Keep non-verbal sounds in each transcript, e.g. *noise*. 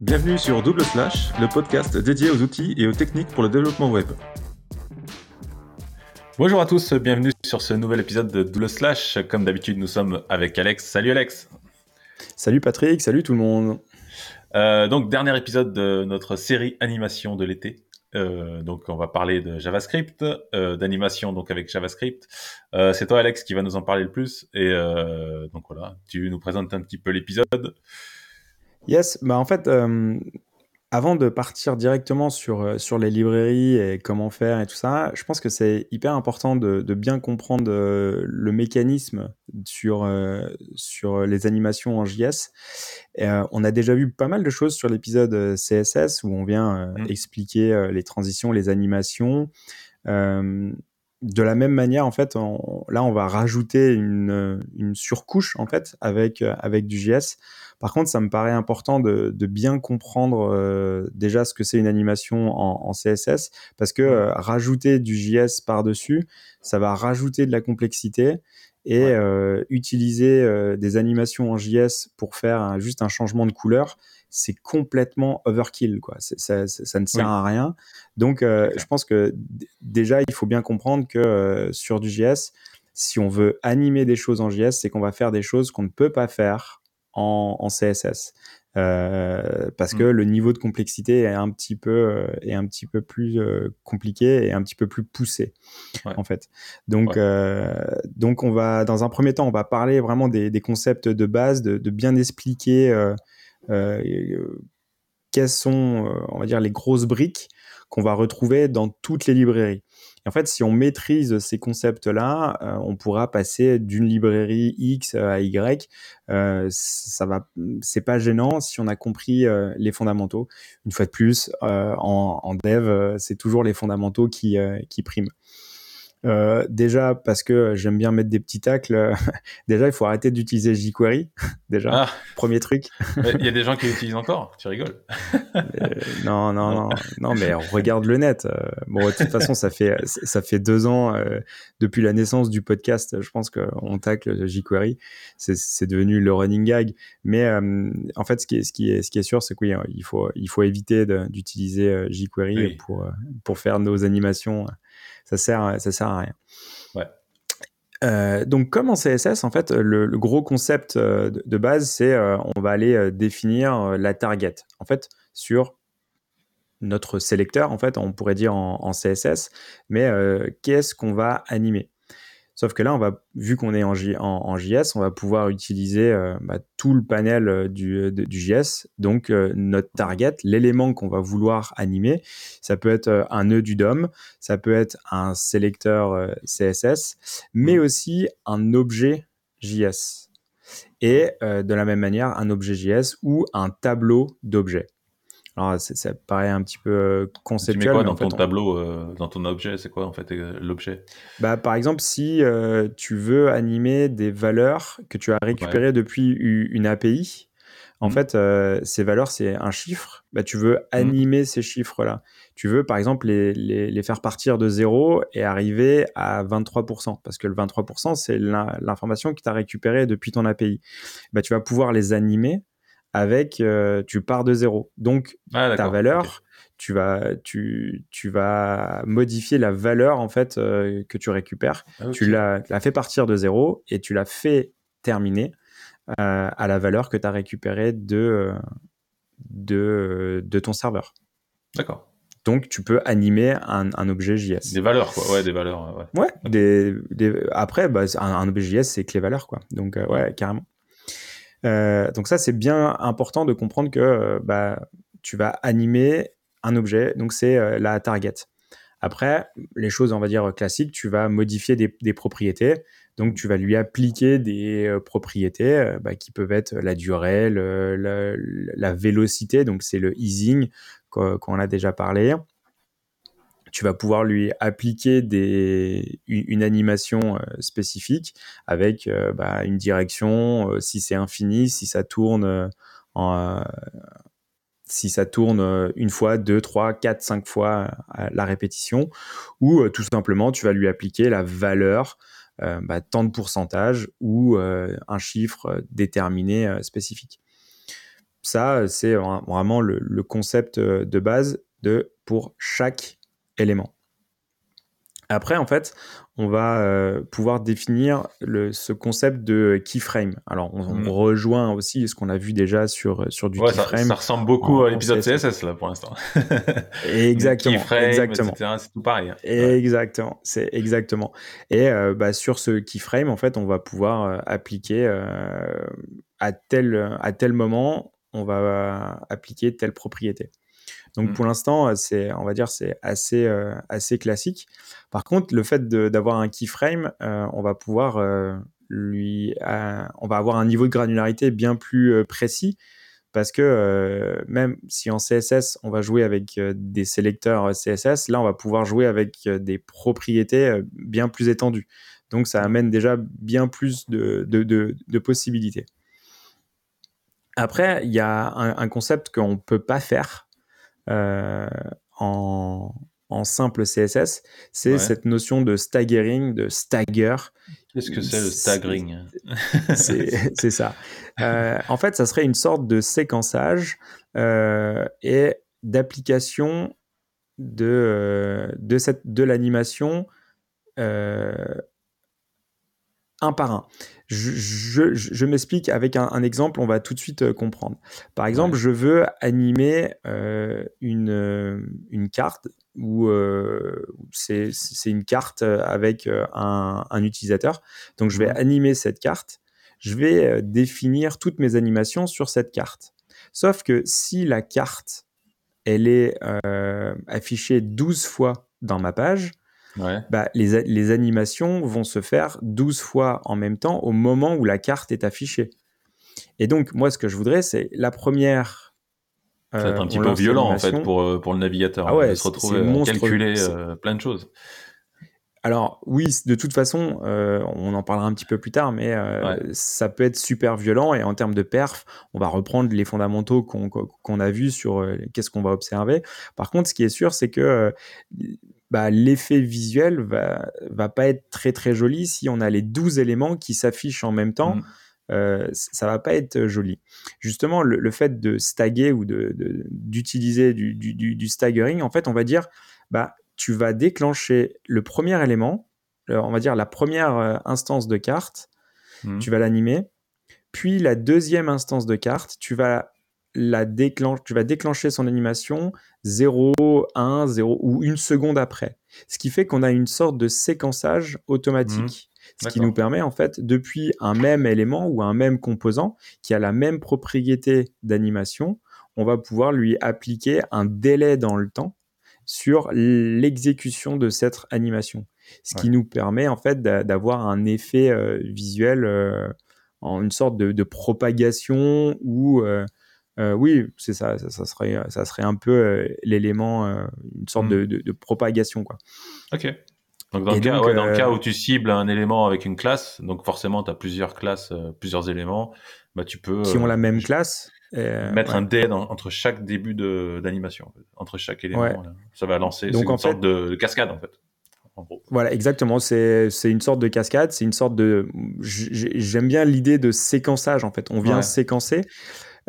Bienvenue sur Double Slash, le podcast dédié aux outils et aux techniques pour le développement web. Bonjour à tous, bienvenue sur ce nouvel épisode de Double Slash. Comme d'habitude, nous sommes avec Alex. Salut Alex. Salut Patrick, salut tout le monde. Euh, donc, dernier épisode de notre série animation de l'été. Euh, donc, on va parler de JavaScript, euh, d'animation donc avec JavaScript. c'est toi Alex qui va nous en parler le plus. Et donc voilà, tu nous présentes un petit peu l'épisode. Yes, bah en fait, avant de partir directement sur, euh, sur les librairies et comment faire et tout ça, je pense que c'est hyper important de, de bien comprendre euh, le mécanisme sur, euh, sur les animations en JS. Et, on a déjà vu pas mal de choses sur l'épisode CSS où on vient mmh. expliquer les transitions, les animations. De la même manière, en fait, là, on va rajouter une, une surcouche en fait avec, avec du JS par contre, ça me paraît important de, bien comprendre euh, déjà ce que c'est une animation en, CSS, parce que euh, rajouter du JS par-dessus, ça va rajouter de la complexité. Et euh, utiliser des animations en JS pour faire juste un changement de couleur, c'est complètement overkill. Quoi. Ça, ne sert à rien. Donc, je pense que déjà, il faut bien comprendre que sur du JS, si on veut animer des choses en JS, c'est qu'on va faire des choses qu'on ne peut pas faire en, CSS. Euh, parce que mmh. le niveau de complexité est un petit peu euh, est un petit peu plus euh, compliqué et un petit peu plus poussé en fait donc donc on va dans un premier temps on va parler vraiment des, concepts de base de, de bien expliquer quelles sont on va dire les grosses briques qu'on va retrouver dans toutes les librairies? En fait, si on maîtrise ces concepts-là, euh, on pourra passer d'une librairie X à Y. Euh, ça va, c'est pas gênant si on a compris euh, les fondamentaux. Une fois de plus, en, en, dev, c'est toujours les fondamentaux qui, qui priment. Euh, déjà parce que j'aime bien mettre des petits tacles. *laughs* déjà, il faut arrêter d'utiliser jQuery. *laughs* déjà, ah. premier truc. *laughs* Il y a des gens qui l'utilisent encore. Tu rigoles Non, non, non, non, mais regarde le net. Euh, bon, de toute façon, ça fait ça fait deux ans euh, depuis la naissance du podcast. Je pense qu'on tacle jQuery. C'est devenu le running gag. Mais en fait, ce qui est ce qui est ce qui est sûr, c'est qu'il il faut il faut éviter d'utiliser jQuery pour pour faire nos animations ça sert, ça sert à rien. Euh, donc, comme en CSS, en fait, le, gros concept euh, de, base, c'est euh, on va aller définir la target. En fait, sur notre sélecteur, en fait, on pourrait dire en CSS, mais qu'est-ce qu'on va animer? Sauf que là, on va, vu qu'on est en, JS, on va pouvoir utiliser euh, bah, tout le panel euh, du, JS. Donc, euh, notre target, l'élément qu'on va vouloir animer, ça peut être un nœud du DOM, ça peut être un sélecteur CSS, mais mmh. aussi un objet JS. Et de la même manière, un objet JS ou un tableau d'objets. Alors, ça paraît un petit peu conceptuel. Tu mets quoi dans ton tableau, euh, dans ton objet? C'est quoi en fait euh, l'objet? Bah, Par exemple, si euh, tu veux animer des valeurs que tu as récupérées depuis une API, en mmh. fait, ces valeurs, c'est un chiffre. Bah, tu veux mmh. animer ces chiffres-là. Tu veux, par exemple, les, les, les, faire partir de 0 et arriver à 23%. Parce que le 23%, c'est l'information que tu as récupérée depuis ton API. Bah, tu vas pouvoir les animer avec, euh, tu pars de zéro. Donc, ah, ta valeur, tu, vas, tu, tu vas modifier la valeur en fait euh, que tu récupères. Ah, tu l'as fait partir de zéro et tu l'as fait terminer euh, à la valeur que tu as récupérée de, de, de ton serveur. D'accord. Donc, tu peux animer un, un, objet JS. Des valeurs, quoi. Ouais, des valeurs. Ouais. ouais des, des... Après, bah, un, un, objet JS, c'est que les valeurs, quoi. Donc, ouais, carrément. Euh, donc ça, c'est bien important de comprendre que euh, bah, tu vas animer un objet, donc c'est euh, la target. Après, les choses, on va dire, classiques, tu vas modifier des, propriétés. Donc, tu vas lui appliquer des propriétés bah, qui peuvent être la durée, la, la, vélocité, donc c'est le easing qu'on a déjà parlé tu vas pouvoir lui appliquer des, une, animation euh, spécifique avec euh, bah, une direction, euh, si c'est infini, si ça tourne si ça tourne une fois, deux, trois, quatre, cinq fois la répétition, ou tout simplement tu vas lui appliquer la valeur bah, tant de pourcentage ou un chiffre déterminé spécifique. ça, c'est vraiment le, concept de base de pour chaque élément. Après, en fait, on va euh, pouvoir définir le, ce concept de keyframe. Alors, on, mm. rejoint aussi ce qu'on a vu déjà sur, sur du keyframe. Ça, ressemble beaucoup à l'épisode CSS, là, pour l'instant. *laughs* exactement. keyframe, exactement. C'est tout pareil. Hein. Exactement. C'est exactement. Et euh, bah, sur ce keyframe, en fait, on va pouvoir euh, appliquer à, tel, à tel moment, on va appliquer telle propriété. Donc mmh. pour l'instant, c'est, on va dire, c'est assez, euh, assez classique. Par contre, le fait d'avoir un keyframe, euh, on va pouvoir euh, lui, on va avoir un niveau de granularité bien plus précis parce que même si en CSS on va jouer avec des sélecteurs CSS, là on va pouvoir jouer avec des propriétés bien plus étendues. Donc ça amène déjà bien plus de, de, de, possibilités. Après, il y a un, un concept qu'on ne peut pas faire euh, en, simple CSS, c'est cette notion de staggering, de stagger. Qu'est-ce que c'est le staggering? *laughs* C'est ça. Euh, en fait, ça serait une sorte de séquençage euh, et d'application de, de, de l'animation un par un. Je, m'explique avec un, exemple, on va tout de suite euh, comprendre. Par exemple, je veux animer euh, une, euh, une, carte où c'est une carte avec un, un, utilisateur. Donc, je vais animer cette carte. Je vais définir toutes mes animations sur cette carte. Sauf que si la carte, elle est affichée 12 fois dans ma page, bah, les, les, animations vont se faire 12 fois en même temps au moment où la carte est affichée. Et donc, moi, ce que je voudrais, c'est la première. ça va être un petit peu violent, en fait, pour, euh, pour le navigateur. Ah ouais, de se retrouver à calculer euh, plein de choses. Alors oui, de toute façon, euh, on en parlera un petit peu plus tard, mais ça peut être super violent et en termes de perf, on va reprendre les fondamentaux qu'on a vus sur qu'est-ce qu'on va observer. Par contre, ce qui est sûr, c'est que bah, l'effet visuel va, va pas être très très joli si on a les 12 éléments qui s'affichent en même temps. Mmh. Euh, ça va pas être joli. Justement, le, fait de stagger ou d'utiliser de, du, du, du, staggering, en fait, on va dire, bah, tu vas déclencher le premier élément, on va dire la première euh, instance de carte, mmh. tu vas l'animer, puis la deuxième instance de carte, tu vas la déclenche, tu vas déclencher son animation 0, 1, 0 ou une seconde après. Ce qui fait qu'on a une sorte de séquençage automatique. Mmh. Ce qui nous permet en fait, depuis un même élément ou un même composant qui a la même propriété d'animation, on va pouvoir lui appliquer un délai dans le temps sur l'exécution de cette animation. Ce qui nous permet en fait d'avoir un effet euh, visuel euh, en une sorte de, propagation ou euh, euh, oui, c'est ça, ça, serait, ça serait un peu euh, l'élément, euh, une sorte mm. de, propagation. Quoi. Ok. Donc, dans, le cas, où tu cibles un élément avec une classe, donc forcément, tu as plusieurs classes, plusieurs éléments, bah, tu peux. Qui ont la même classe. mettre un dé entre chaque début d'animation, entre chaque élément. Ça va lancer. Donc, une sorte de, cascade, en fait. Voilà, exactement. C'est une sorte de cascade. C'est une sorte de. J'aime bien l'idée de séquençage, en fait. On vient séquencer.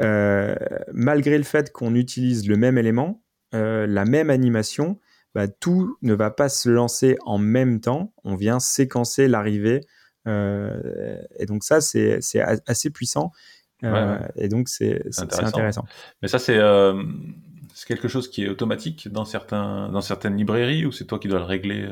Euh, malgré le fait qu'on utilise le même élément, euh, la même animation, bah, tout ne va pas se lancer en même temps. On vient séquencer l'arrivée. Euh, et donc ça, c'est assez puissant. Et donc c'est intéressant. Mais ça, c'est quelque chose qui est automatique dans, certains, dans certaines librairies ou c'est toi qui dois le régler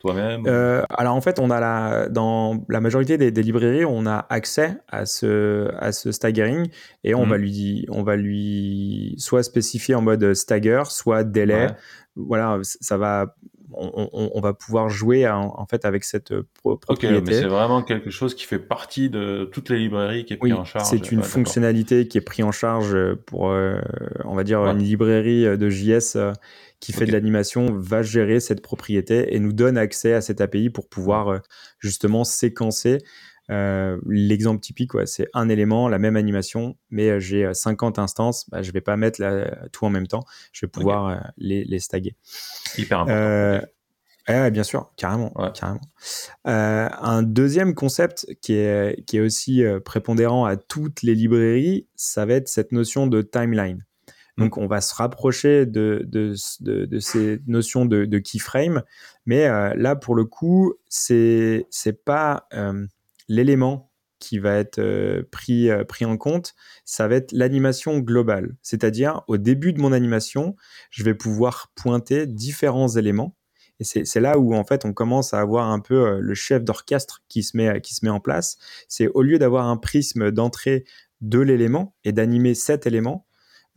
toi-même euh, Alors en fait, on a la, dans la majorité des, librairies, on a accès à ce, à ce staggering et on, va mhm. lui, on va lui soit spécifier en mode stagger, soit délai. Voilà, ça va, on, va pouvoir jouer en, fait avec cette propriété. Ok, mais c'est vraiment quelque chose qui fait partie de toutes les librairies qui est pris en charge. C'est une fonctionnalité qui est prise en charge pour, euh, on va dire, une librairie de JS qui fait de l'animation va gérer cette propriété et nous donne accès à cette API pour pouvoir euh, justement séquencer. Euh, l'exemple typique, c'est un élément, la même animation, mais euh, j'ai 50 instances. Bah, je ne vais pas mettre tout en même temps. Je vais pouvoir les, les, staguer. Hyper important. Eh, bien sûr, carrément. carrément. Euh, un deuxième concept qui est, qui est aussi euh, prépondérant à toutes les librairies, ça va être cette notion de timeline. Donc, on va se rapprocher de, de, de, ces notions de, keyframe, mais euh, là, pour le coup, c'est c'est pas l'élément qui va être pris, pris en compte, ça va être l'animation globale. C'est-à-dire, au début de mon animation, je vais pouvoir pointer différents éléments et c'est là où en fait on commence à avoir un peu euh, le chef d'orchestre qui se met qui se met en place. C'est au lieu d'avoir un prisme d'entrée de l'élément et d'animer cet élément,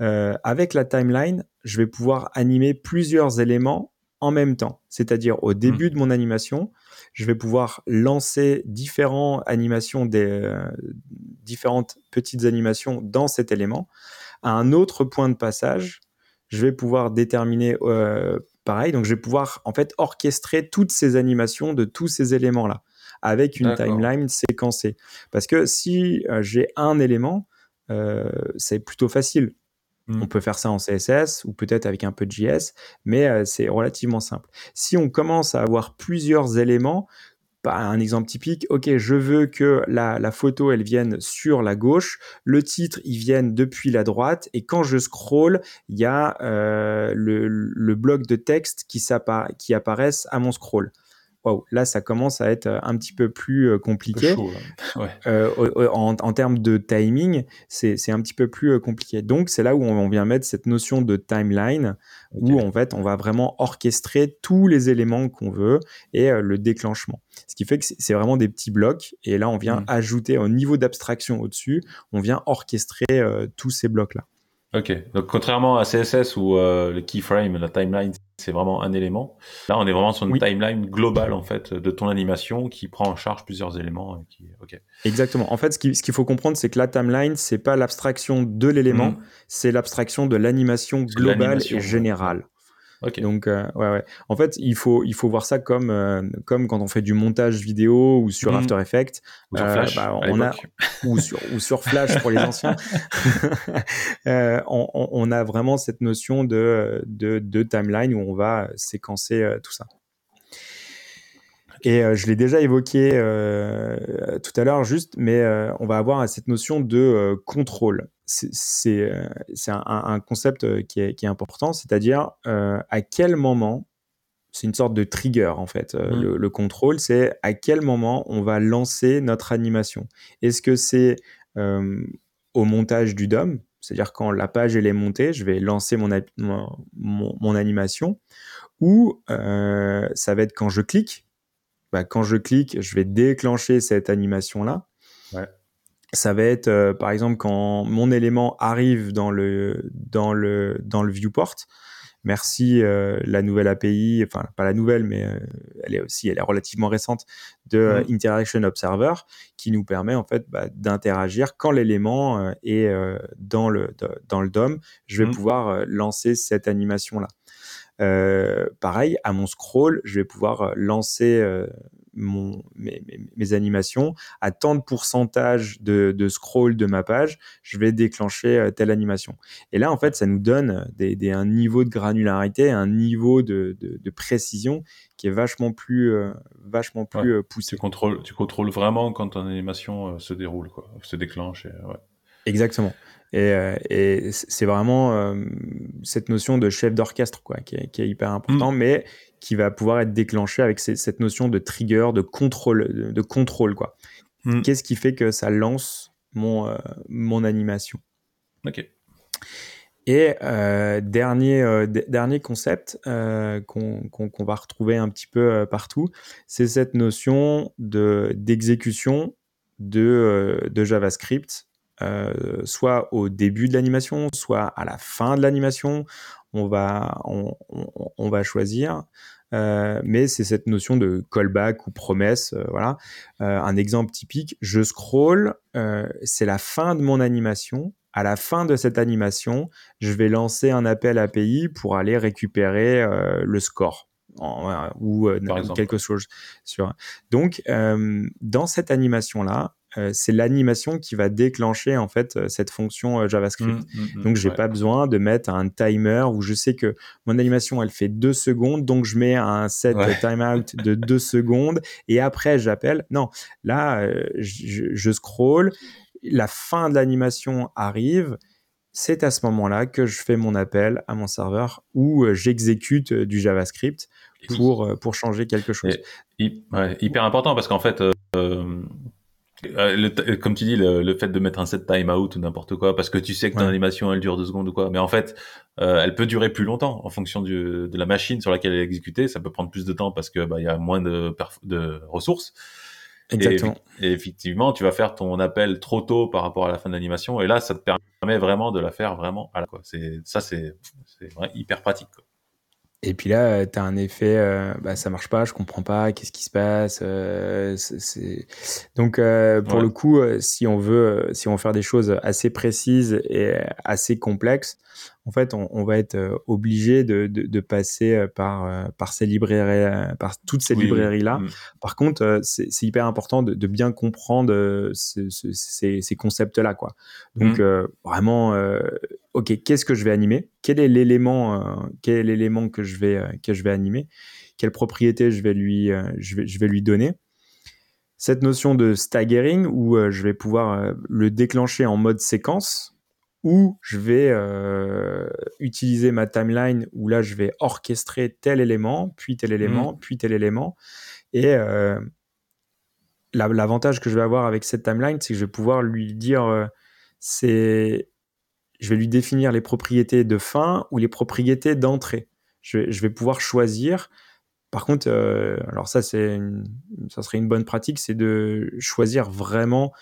euh, avec la timeline, je vais pouvoir animer plusieurs éléments en même temps. C'est-à-dire au début mmh. de mon animation, je vais pouvoir lancer différentes animations, des, euh, différentes petites animations dans cet élément. À un autre point de passage, je vais pouvoir déterminer euh, pareil. Donc, je vais pouvoir en fait orchestrer toutes ces animations de tous ces éléments-là avec une timeline séquencée. Parce que si euh, j'ai un élément, c'est plutôt facile. Hmm. On peut faire ça en CSS ou peut-être avec un peu de JS, mais euh, c'est relativement simple. Si on commence à avoir plusieurs éléments, un exemple typique, ok, je veux que la, photo, elle vienne sur la gauche, le titre, il vienne depuis la droite, et quand je scroll, il y a euh, le, bloc de texte qui, qui apparaissent à mon scroll là, ça commence à être euh, un petit peu plus euh, compliqué. Euh, en, termes de timing, c'est un petit peu plus compliqué. Donc, c'est là où on, vient mettre cette notion de timeline, où en fait, on va vraiment orchestrer tous les éléments qu'on veut et le déclenchement. Ce qui fait que c'est vraiment des petits blocs. Et là, on vient mmh. ajouter au niveau d'abstraction au-dessus, on vient orchestrer tous ces blocs-là. Ok, donc contrairement à CSS où euh, le keyframe, la timeline, c'est vraiment un élément, là on est vraiment sur une timeline globale en fait de ton animation qui prend en charge plusieurs éléments. Qui... Ok. Exactement. En fait, ce qu'il faut comprendre, c'est que la timeline, c'est pas l'abstraction de l'élément, mhm. c'est l'abstraction de l'animation globale et générale. Donc, euh, ouais, ouais. En fait, il faut, il faut voir ça comme, euh, comme quand on fait du montage vidéo ou sur mhm. After Effects. Ou sur Flash. Bah, on a, *laughs* ou, sur, ou sur Flash pour les *laughs* anciens. *laughs* euh, on, on, a vraiment cette notion de, de, de timeline où on va séquencer euh, tout ça. Et je l'ai déjà évoqué euh, tout à l'heure, juste, mais euh, on va avoir cette notion de contrôle c'est euh, un, un, concept euh, qui est, qui est important, c'est-à-dire euh, à quel moment, c'est une sorte de trigger en fait, mmh. le, contrôle, c'est à quel moment on va lancer notre animation. Est-ce que c'est au montage du DOM, c'est-à-dire quand la page elle est montée, je vais lancer mon, mon, mon, animation, ou ça va être quand je clique, bah, quand je clique, je vais déclencher cette animation-là. Ouais ça va être euh, par exemple quand mon élément arrive dans le dans le dans le viewport merci euh, la nouvelle API enfin pas la nouvelle mais euh, elle est aussi elle est relativement récente de mmh. Interaction Observer qui nous permet en fait bah, d'interagir quand l'élément est dans le dans le DOM je vais mmh. pouvoir lancer cette animation là pareil à mon scroll je vais pouvoir lancer mon, mes, mes, animations, à tant de pourcentage de, de, scroll de ma page, je vais déclencher euh, telle animation. Et là, en fait, ça nous donne des, des, un niveau de granularité, un niveau de, de, de précision qui est vachement plus, euh, vachement plus euh, poussé. Tu contrôles, tu contrôles vraiment quand ton animation se déroule, quoi, se déclenche. Et, ouais. Exactement. Et, et c'est vraiment cette notion de chef d'orchestre quoi, qui est, qui est hyper important, mmh. mais qui va pouvoir être déclenché avec cette notion de trigger, de contrôle, de contrôle quoi. Hmm. Qu'est-ce qui fait que ça lance mon, euh, mon animation? Ok. Et euh, dernier, euh, dernier concept qu'on va retrouver un petit peu partout, c'est cette notion d'exécution de, de, JavaScript, soit au début de l'animation, soit à la fin de l'animation. On va, on, on va choisir. Euh, mais c'est cette notion de callback ou promesse. Euh, voilà. Euh, un exemple typique, je scroll, c'est la fin de mon animation. À la fin de cette animation, je vais lancer un appel API pour aller récupérer le score. ou, quelque chose sur. Donc, dans cette animation là, c'est l'animation qui va déclencher en fait cette fonction JavaScript. Mmh, mmh, mmh, donc j'ai ouais. pas besoin de mettre un timer où je sais que mon animation elle fait deux secondes, donc je mets un set Ouais. timeout de *laughs* deux secondes et après j'appelle. Non, là euh, je, je scroll, la fin de l'animation arrive. C'est à ce moment-là que je fais mon appel à mon serveur où euh, j'exécute euh, du JavaScript pour, euh, pour changer quelque chose. Et- hy- ouais, hyper important parce qu'en fait, euh, euh, le t- comme tu dis, le, le fait de mettre un set timeout ou n'importe quoi, parce que tu sais que ton Ouais. animation elle dure deux secondes ou quoi, mais en fait, euh, elle peut durer plus longtemps en fonction du, de la machine sur laquelle elle est exécutée. Ça peut prendre plus de temps parce que bah il y a moins de, de ressources. Exactement. Et, et effectivement, tu vas faire ton appel trop tôt par rapport à la fin de l'animation, et là, ça te permet vraiment de la faire vraiment à la quoi. C'est ça, c'est hyper pratique. Quoi. Et puis là, tu as un effet, euh, bah, ça marche pas, je comprends pas, qu'est-ce qui se passe. euh, c'est- Donc, euh, pour Ouais. le coup, euh, si on veut, euh, si on veut faire des choses assez précises et assez complexes, en fait, on, on va être euh, obligé de, de, de passer euh, par, euh, par ces librairies, par toutes ces Oui, librairies-là. Mm. Par contre, c'est hyper important de, de bien comprendre ce- ce- ces, ces concepts-là, quoi. Donc, Mm. euh, vraiment, euh, ok, qu'est-ce que je vais animer? Quel est l'élément, euh, quel est l'élément que je vais que je vais animer? Quelle propriété je vais lui, je vais, je vais lui donner? Cette notion de staggering où je vais pouvoir le déclencher en mode séquence, ou je vais euh, utiliser ma timeline où là je vais orchestrer tel élément, puis tel élément, puis tel élément, et euh, la- l'avantage que je vais avoir avec cette timeline, c'est que je vais pouvoir lui dire, euh, c'est, je vais lui définir les propriétés de fin ou les propriétés d'entrée. Je vais, je vais pouvoir choisir. Par contre, alors ça, c'est, ça serait une bonne pratique, c'est de choisir vraiment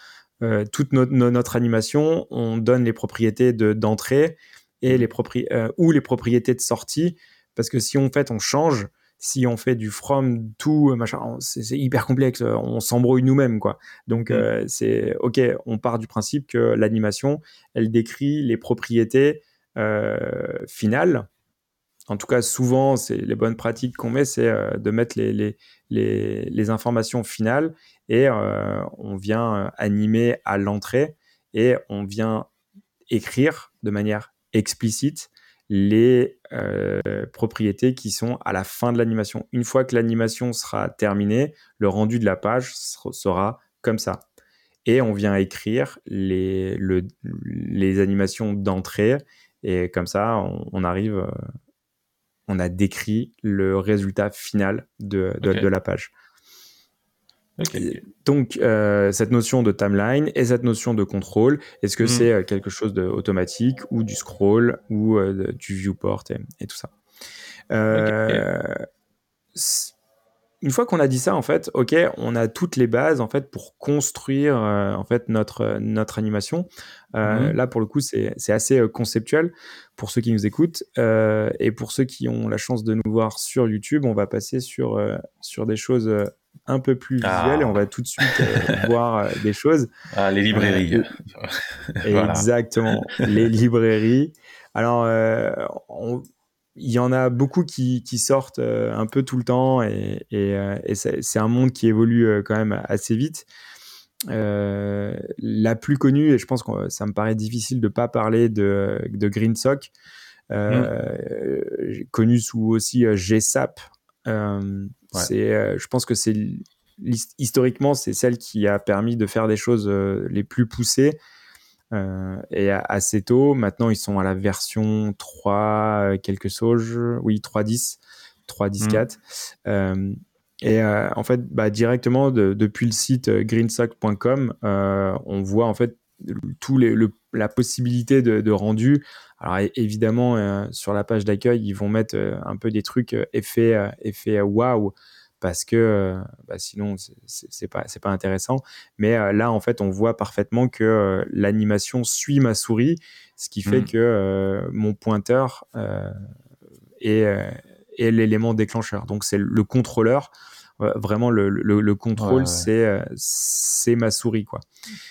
euh, toute notre, no- notre animation. On donne les propriétés de, d'entrée et les propri- euh, ou les propriétés de sortie, parce que si on fait, on change. Si on fait du from to machin, on- c'est c'est hyper complexe. On s'embrouille nous-mêmes, quoi. Donc Mm. euh, c'est ok. On part du principe que l'animation, elle décrit les propriétés euh, finales. En tout cas, souvent, c'est les bonnes pratiques qu'on met, c'est euh, de mettre les, les, les, les informations finales et euh, on vient euh, animer à l'entrée et on vient écrire de manière explicite les euh, propriétés qui sont à la fin de l'animation. Une fois que l'animation sera terminée, le rendu de la page ser- sera comme ça. Et on vient écrire les, le- les animations d'entrée et comme ça, on, on arrive, on a décrit le résultat final de, de, Ok. de la page. Donc, euh, cette notion de timeline et cette notion de contrôle, est-ce que Mhm. c'est euh, quelque chose d'automatique ou du scroll ou euh, du viewport et, et tout ça? Euh, Une fois qu'on a dit ça, en fait, ok, on a toutes les bases en fait pour construire en fait notre notre animation. Mhm. Là, pour le coup, c'est assez conceptuel pour ceux qui nous écoutent et pour ceux qui ont la chance de nous voir sur YouTube, on va passer sur sur des choses un peu plus Ah. visuelles et on va tout de suite euh, *laughs* voir euh, des choses. Ah, les librairies. Euh, *laughs* Voilà. Exactement, les *laughs* librairies. Alors, on- il y en a beaucoup qui, qui sortent euh, un peu tout le temps et, et, euh, et c'est un monde qui évolue euh, quand même assez vite. La plus connue, et je pense que ça me paraît difficile de pas parler de, de GreenSock, euh, connu sous aussi GSAP. Ouais. c'est, euh, je pense que c'est historiquement c'est celle qui a permis de faire des choses euh, les plus poussées euh, et assez tôt. Maintenant, ils sont à la version 3, euh, quelque chose, oui, 3.10, 3.10.4. Euh, et euh, en fait, bah, directement de- depuis le site greensock.com, on voit en fait tout les, le, la possibilité de, de rendu. Alors évidemment, euh, sur la page d'accueil, ils vont mettre euh, un peu des trucs euh, effets euh, waouh parce que bah, sinon c'est- pas c'est pas intéressant. Mais là, en fait, on voit parfaitement que l'animation suit ma souris, ce qui fait Mm. que mon pointeur est, est l'élément déclencheur. Donc c'est le contrôleur. Euh, Vraiment, le, le, le contrôle, Ouais, ouais. c'est euh, c'est ma souris, quoi.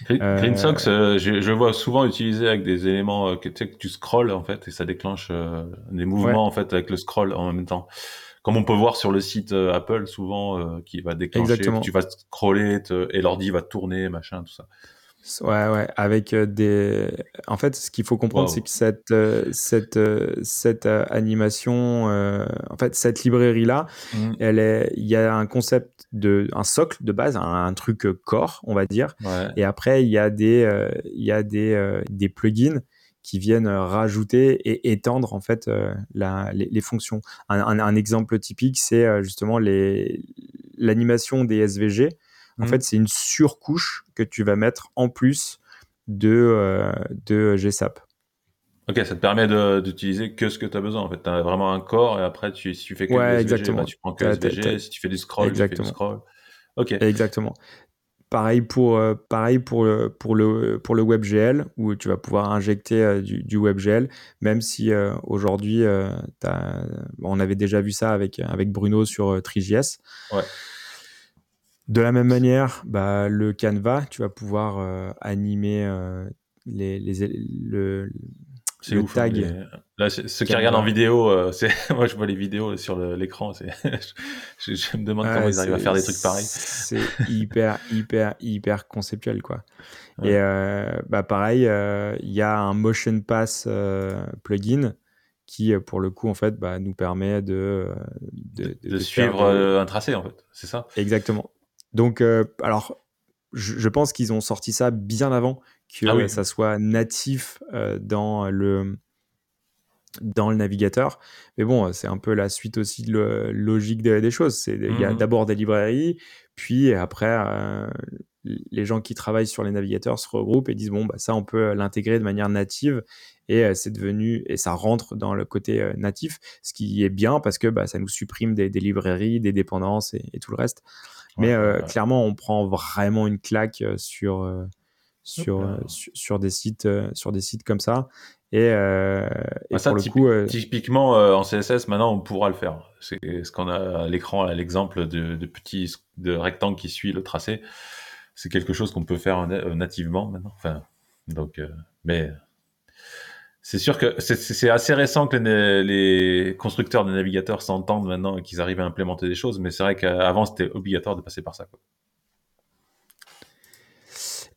Green, Euh, Green Socks, euh, je, je vois souvent utilisé avec des éléments euh, que tu sais que tu scrolls en fait et ça déclenche euh, des mouvements en fait avec le scroll en même temps. comme on peut voir sur le site Apple souvent, qui va déclencher, tu vas scroller et l'ordi va tourner, machin, tout ça. Ouais, ouais, avec des. En fait, ce qu'il faut comprendre, c'est que cette, cette, cette animation, en fait, cette librairie-là, mmh. elle est, il y a un concept de, un socle de base, un, truc core, on va dire. Et après, il y a des, il y a des, des plugins qui viennent rajouter et étendre en fait la, les, fonctions. Un, un, un, exemple typique, c'est justement les, l'animation des SVG. En mmh. fait, c'est une surcouche que tu vas mettre en plus de, euh, de GSAP. Ok, ça te permet d'utiliser que ce que tu as besoin. En fait, tu as vraiment un corps et après, tu, si tu fais que ouais, SVG, exactement. Bah, tu prends que SVG. Si tu fais du scroll, exactement. tu fais du scroll. Ok. Exactement. Pareil pour, euh, pareil pour, le, pour, le, pour le WebGL, où tu vas pouvoir injecter euh, du, du, WebGL, même si aujourd'hui, on avait déjà vu ça avec, avec Bruno sur TriJS. Ouais. De la même manière, bah, le Canva, tu vas pouvoir euh, animer euh, les, les, le, le ouf, tag. Hein, Là, ceux qui regardent en vidéo, euh, *laughs* c'est moi je vois les vidéos sur l'écran, *laughs* je, je, me demande comment ils arrivent à faire des trucs pareils. C'est hyper, *laughs* hyper, hyper conceptuel quoi. Et bah pareil, il y a un Motion Pass plugin qui, pour le coup, en fait, bah, nous permet de de, de, suivre un tracé en fait, c'est ça? Exactement. Donc, euh, alors, je, pense qu'ils ont sorti ça bien avant que ah ça soit natif euh, dans le dans le navigateur. Mais bon, c'est un peu la suite aussi de logique des, choses. Il y a mmh d'abord des librairies, puis après, euh, les gens qui travaillent sur les navigateurs se regroupent et disent bon, bah, ça, on peut l'intégrer de manière native. Et c'est devenu, et ça rentre dans le côté natif, ce qui est bien parce que bah, ça nous supprime des, librairies, des dépendances et tout le reste. Mais euh, clairement, on prend vraiment une claque euh, sur, euh, sur, sur, des sites, sur des sites comme ça. Et, et pour le coup, typiquement en CSS, maintenant, on pourra le faire. C'est ce qu'on a à l'écran, l'exemple de, de petits de rectangle qui suit le tracé. C'est quelque chose qu'on peut faire nativement maintenant. Enfin, donc, mais c'est sûr que c'est assez récent que les, constructeurs de navigateurs s'entendent maintenant et qu'ils arrivent à implémenter des choses, mais c'est vrai qu'avant c'était obligatoire de passer par ça.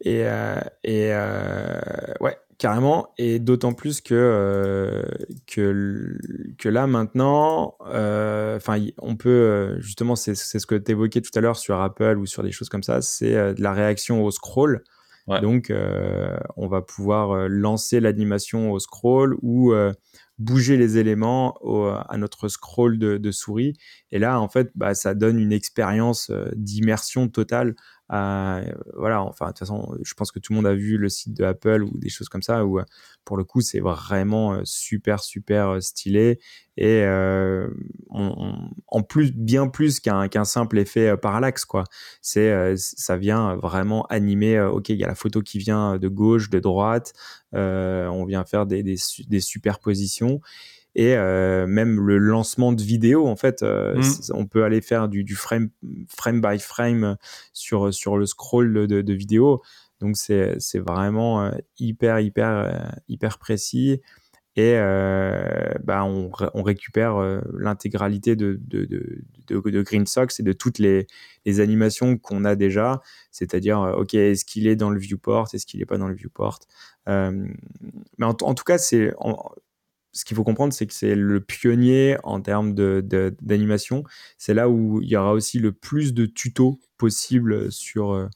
Et, euh, euh, ouais, carrément. Et d'autant plus que, euh, là maintenant, on peut justement, c'est ce que tu évoquais tout à l'heure sur Apple ou sur des choses comme ça, c'est de la réaction au scroll. Donc, euh, on va pouvoir euh, lancer l'animation au scroll ou euh, bouger les éléments à notre scroll de, souris. Et là, en fait, bah, ça donne une expérience d'immersion totale voilà, enfin, de toute façon, je pense que tout le monde a vu le site de Apple ou des choses comme ça où, pour le coup, c'est vraiment super, super stylé et en plus, bien plus qu'un simple effet parallaxe, quoi. C'est, ça vient vraiment animer. ok, il y a la photo qui vient de gauche, de droite. on vient faire des, des, des superpositions et euh, même le lancement de vidéos en fait euh, mmh. on peut aller faire du, du, frame frame by frame sur sur le scroll de, de vidéo donc c'est c'est vraiment euh, hyper hyper hyper précis et bah on, on récupère l'intégralité de, de, de, de, Green Sox et de toutes les, les animations qu'on a déjà, c'est-à-dire, ok, est-ce qu'il est dans le viewport, est-ce qu'il n'est pas dans le viewport? mais en, en, tout cas, c'est ce qu'il faut comprendre, c'est que c'est le pionnier en termes d'animation. De, c'est là où il y aura aussi le plus de tutos possibles sur, euh,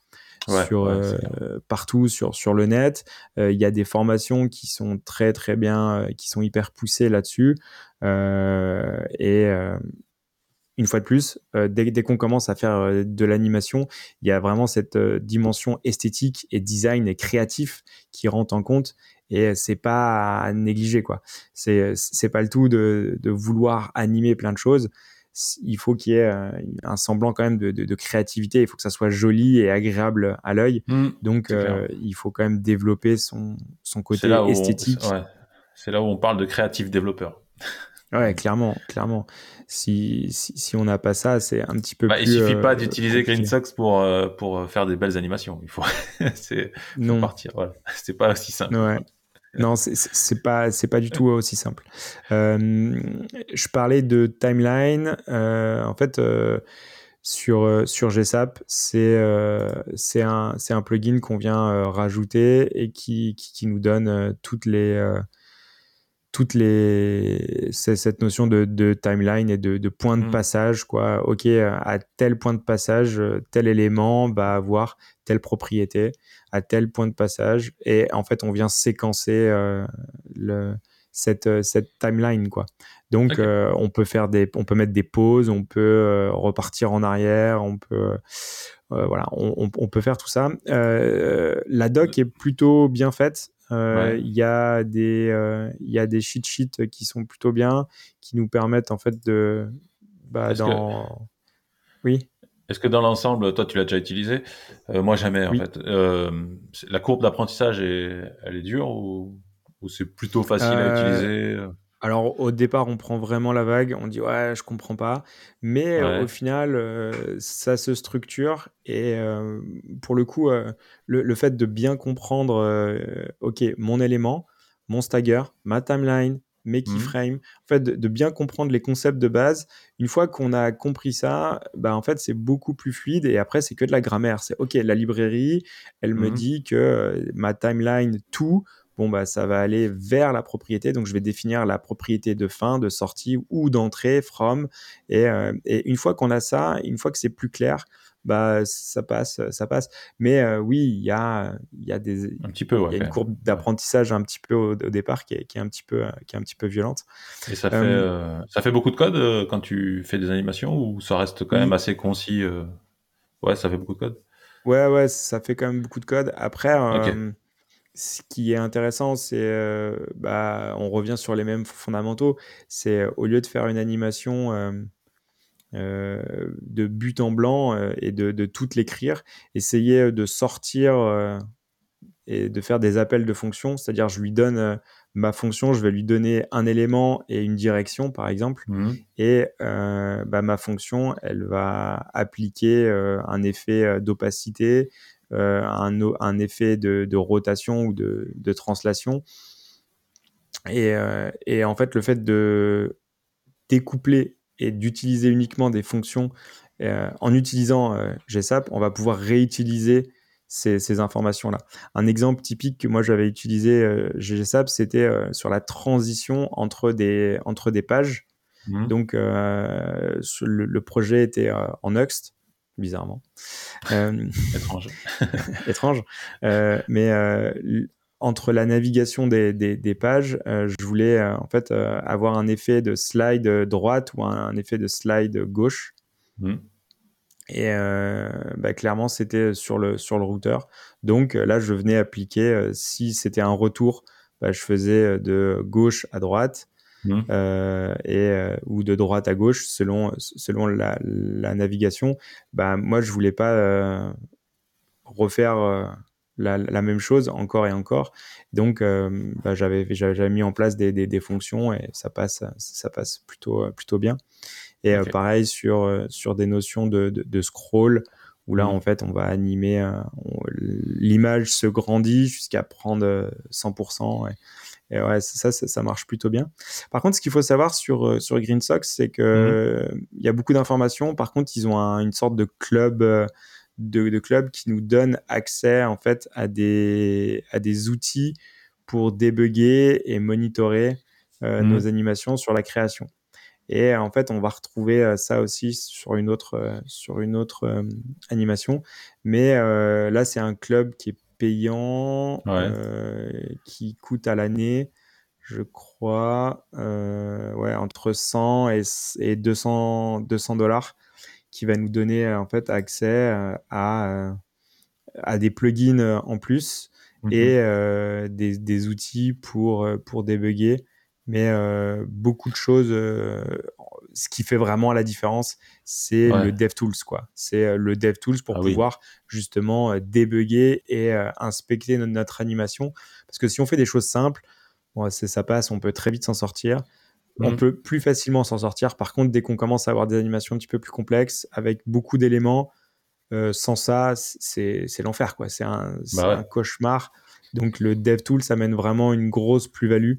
sur euh, partout sur, sur le net. Euh, il y a des formations qui sont très très bien, qui sont hyper poussées là-dessus. et une fois de plus, dès, dès qu'on commence à faire de l'animation, il y a vraiment cette dimension esthétique et design et créatif qui rentre en compte et c'est pas à négliger quoi. C'est c'est pas le tout de, de vouloir animer plein de choses. Il faut qu'il y ait un semblant quand même de, de, créativité. Il faut que ça soit joli et agréable à l'œil. Mmh, Donc euh, il faut quand même développer son son côté esthétique. C'est là où on parle de créatif développeur. Ouais, clairement, clairement. Si, si, si on n'a pas ça, c'est un petit peu bah, plus. Il suffit pas euh, d'utiliser Green Sox pour, euh, pour faire des belles animations. Il faut, *laughs* c'est, faut partir. Voilà. *laughs* C'est pas aussi simple. Ouais. Non, c'est pas, c'est pas du tout aussi simple. je parlais de timeline. en fait, sur, sur GSAP, c'est c'est un, un plugin qu'on vient rajouter et qui, qui, nous donne toutes les toutes les cette notion de, timeline et de, de point de mmh. passage quoi. Ok à tel point de passage tel élément va avoir telle propriété à tel point de passage et en fait on vient séquencer euh, le cette, cette timeline quoi. Donc euh, on peut faire des on peut mettre des pauses on peut euh, repartir en arrière on peut voilà on, on, peut faire tout ça. La doc est plutôt bien faite euh, il y a des euh, il y a des cheat sheets qui sont plutôt bien, qui nous permettent en fait de bah, dans oui. Est-ce que dans l'ensemble, toi, tu l'as déjà utilisé? Euh, Moi, jamais, en fait. la courbe d'apprentissage, est, elle est dure ou, ou c'est plutôt facile à utiliser alors au départ, on prend vraiment la vague, on dit ouais, je comprends pas, mais euh, au final, euh, ça se structure et euh, pour le coup, le, fait de bien comprendre, ok, mon élément, mon stagger, ma timeline, mes mmh. keyframes, en fait, de, bien comprendre les concepts de base. Une fois qu'on a compris ça, bah en fait, c'est beaucoup plus fluide et après, c'est que de la grammaire. C'est ok, la librairie, elle me mmh. dit que ma timeline tout bon bah ça va aller vers la propriété. Donc je vais définir la propriété de fin, de sortie ou d'entrée, from. Et, euh, et une fois qu'on a ça, une fois que c'est plus clair, bah ça passe, ça passe. Mais euh, oui, il y a, il y a des, un petit peu, y a une courbe d'apprentissage un petit peu au, départ qui est, qui est, un petit peu, qui est un petit peu violente. Et ça fait, euh, ça fait beaucoup de code quand tu fais des animations ou ça reste quand même assez concis. Ouais, ça fait beaucoup de code. Ouais, ouais, ça fait quand même beaucoup de code. Après ce qui est intéressant, c'est, euh, bah, on revient sur les mêmes fondamentaux. C'est au lieu de faire une animation euh, euh, de but en blanc et de, de tout l'écrire, essayer de sortir et de faire des appels de fonctions. C'est-à-dire, je lui donne ma fonction, je vais lui donner un élément et une direction, par exemple, mmh. et bah, ma fonction, elle va appliquer un effet d'opacité, euh, un, un, effet de, rotation ou de, translation. Et, euh, et, en fait, le fait de découpler et d'utiliser uniquement des fonctions euh, en utilisant GSAP, on va pouvoir réutiliser ces, informations-là. Un exemple typique que moi j'avais utilisé GSAP, c'était sur la transition entre des, entre des pages. Mmh. Donc le, le, projet était en Next bizarrement. *laughs* Euh, étrange. *laughs* étrange. Euh, mais euh, entre la navigation des, des, pages, je voulais en fait avoir un effet de slide droite ou un, effet de slide gauche. Hmm. Et bah, clairement, c'était sur le, sur le routeur. Donc là, je venais appliquer, si c'était un retour, bah, je faisais de gauche à droite. Mmh. Euh, et, euh, ou de droite à gauche selon, selon la, la navigation. Bah, moi, je voulais pas euh, refaire la, la, même chose encore et encore. Donc, bah, j'avais, j'avais mis en place des, des, des, fonctions et ça passe, ça passe plutôt, plutôt bien. Et pareil sur, sur des notions de, de, de scroll, où là, mmh. en fait, on va animer, l'image se grandit jusqu'à prendre 100%. Et, et ouais, ça, ça, marche plutôt bien. Par contre, ce qu'il faut savoir sur, euh, sur Green Sox, c'est que mmh. il y a beaucoup d'informations. Par contre, ils ont une sorte de club, euh, de, de, club qui nous donne accès en fait à des, à des outils pour débugger et monitorer euh, mmh. nos animations sur la création. Et en fait, on va retrouver ça aussi sur une autre, sur une autre animation. Mais là, c'est un club qui est payant euh, qui coûte à l'année, je crois, euh, ouais, entre 100 et, et 200 dollars, qui va nous donner en fait accès euh, à, à des plugins en plus et des, des, outils pour, pour débugger mais beaucoup de choses ce qui fait vraiment la différence, c'est le DevTools, quoi. C'est euh, le DevTools pour ah pouvoir justement euh, débugger et euh, inspecter notre, animation. Parce que si on fait des choses simples, bon, ça passe, on peut très vite s'en sortir. On mmh. peut plus facilement s'en sortir. Par contre, dès qu'on commence à avoir des animations un petit peu plus complexes, avec beaucoup d'éléments, sans ça, c'est l'enfer, quoi. C'est un, bah un, cauchemar. Donc le DevTools amène vraiment une grosse plus-value.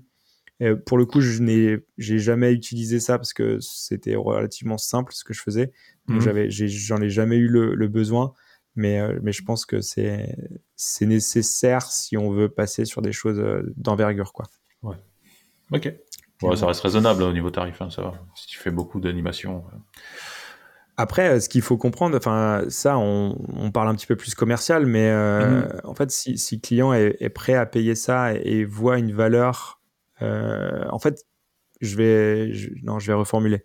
Pour le coup, je n'ai j'ai jamais utilisé ça parce que c'était relativement simple ce que je faisais. Donc mhm. j'avais j'en ai, jamais eu le, besoin. Mais, euh, mais je pense que c'est c'est nécessaire si on veut passer sur des choses euh, d'envergure quoi. Ouais. Ok. ça reste raisonnable au niveau tarif, hein, ça va. Si tu fais beaucoup d'animation. Après, euh, ce qu'il faut comprendre, enfin, ça, on, parle un petit peu plus commercial, mais euh, mhm. en fait, si, si le client est, prêt à payer ça et, voit une valeur, euh, en fait, je vais, non, je vais reformuler.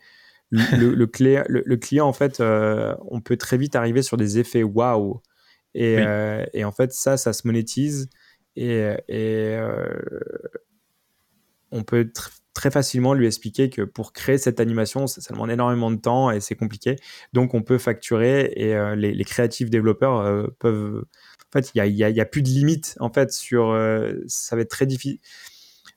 Le, *laughs* le, le, client, en fait, on peut très vite arriver sur des effets waouh. Et, et, en fait, ça, ça se monétise. Et, et on peut très facilement lui expliquer que pour créer cette animation, ça, demande énormément de temps et c'est compliqué. Donc, on peut facturer et euh, les, créatifs développeurs euh, peuvent. En fait, il n'y a, plus de limite. En fait, sur. Euh, ça va être très difficile.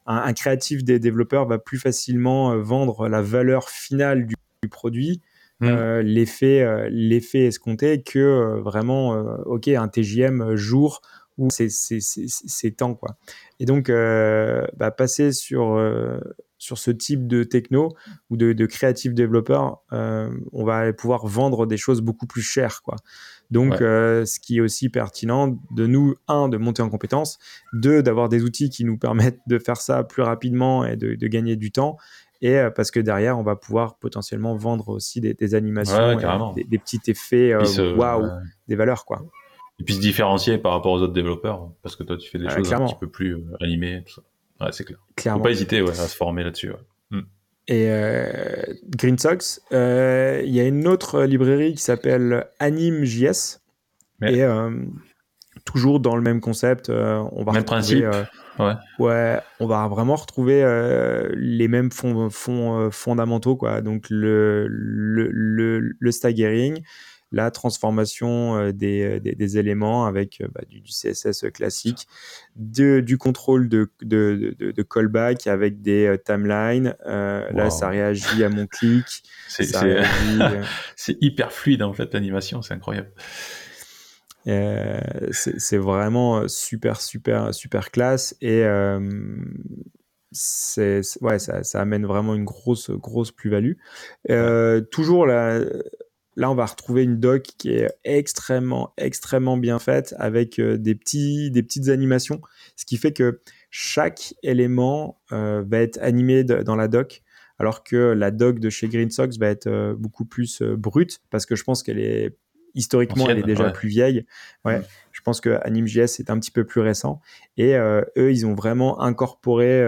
Un, créatif des développeurs va plus facilement vendre la valeur finale du, produit. Mmh. l'effet l'effet escompté que vraiment ok un TJM jour où c'est temps quoi et donc bah, passer sur sur ce type de techno ou de, de créatif développeur, euh, on va pouvoir vendre des choses beaucoup plus chères. Quoi. Donc, euh, ce qui est aussi pertinent de nous, un, de monter en compétence, deux, d'avoir des outils qui nous permettent de faire ça plus rapidement et de, gagner du temps. Et euh, parce que derrière, on va pouvoir potentiellement vendre aussi des, animations, des, petits effets waouh, des valeurs. quoi. Et puis se différencier par rapport aux autres développeurs, parce que toi, tu fais des choses un petit peu plus animées. Tout ça. Ouais, c'est clair. Clairement. Faut pas hésiter à se former là-dessus. Et euh, Green Sox, euh, il y a une autre librairie qui s'appelle AnimeJS. Et euh, toujours dans le même concept, on va même principe. ouais. ouais. on va vraiment retrouver les mêmes fonds, fondamentaux, quoi. Donc le, le, le, le staggering, la transformation euh, des, des, éléments avec euh, bah, du, CSS classique, de, du contrôle de, de, de, callback avec des euh, timelines. Là, ça réagit à mon clic. *laughs* *laughs* C'est hyper fluide en fait l'animation, c'est incroyable. c'est vraiment super, super, super classe et c'est ouais, ça, ça, amène vraiment une grosse, grosse plus-value. Toujours la, Là, on va retrouver une doc qui est extrêmement, extrêmement bien faite avec euh, des, petits, des petites animations, ce qui fait que chaque élément euh, va être animé dans la doc, alors que la doc de chez Green Sox va être euh, beaucoup plus brute, parce que je pense qu'elle est historiquement, elle est déjà plus vieille. Ouais, mm. je pense que AnimeJS est un petit peu plus récent. Et eux, ils ont vraiment incorporé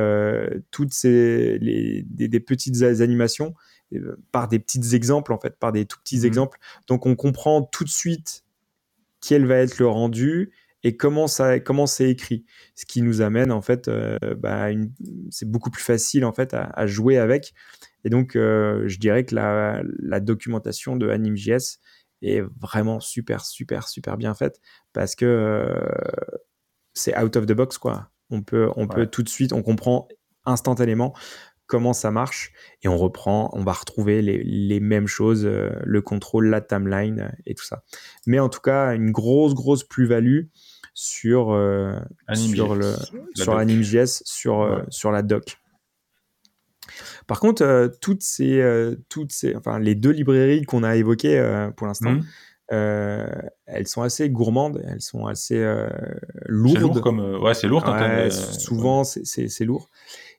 toutes ces des, petites animations par des petits exemples, en fait, par des tout petits mhm. exemples. Donc, on comprend tout de suite quel va être le rendu et comment ça comment c'est écrit ce qui nous amène en fait euh, bah, c'est beaucoup plus facile en fait à, jouer avec et donc euh, je dirais que la, la documentation de AnimeJS est vraiment super super super bien faite parce que c'est out of the box quoi on peut on peut tout de suite on comprend instantanément comment ça marche et on reprend, on va retrouver les, mêmes choses, euh, le contrôle, la timeline euh, et tout ça. Mais en tout cas, une grosse, grosse plus-value sur, euh, sur, le, sur AnimeJS, sur, sur la doc. Par contre, toutes ces, toutes ces, enfin, les deux librairies qu'on a évoquées pour l'instant, mmh. elles sont assez gourmandes, elles sont assez lourdes. Lourd comme, ouais, c'est lourd. souvent, c'est lourd.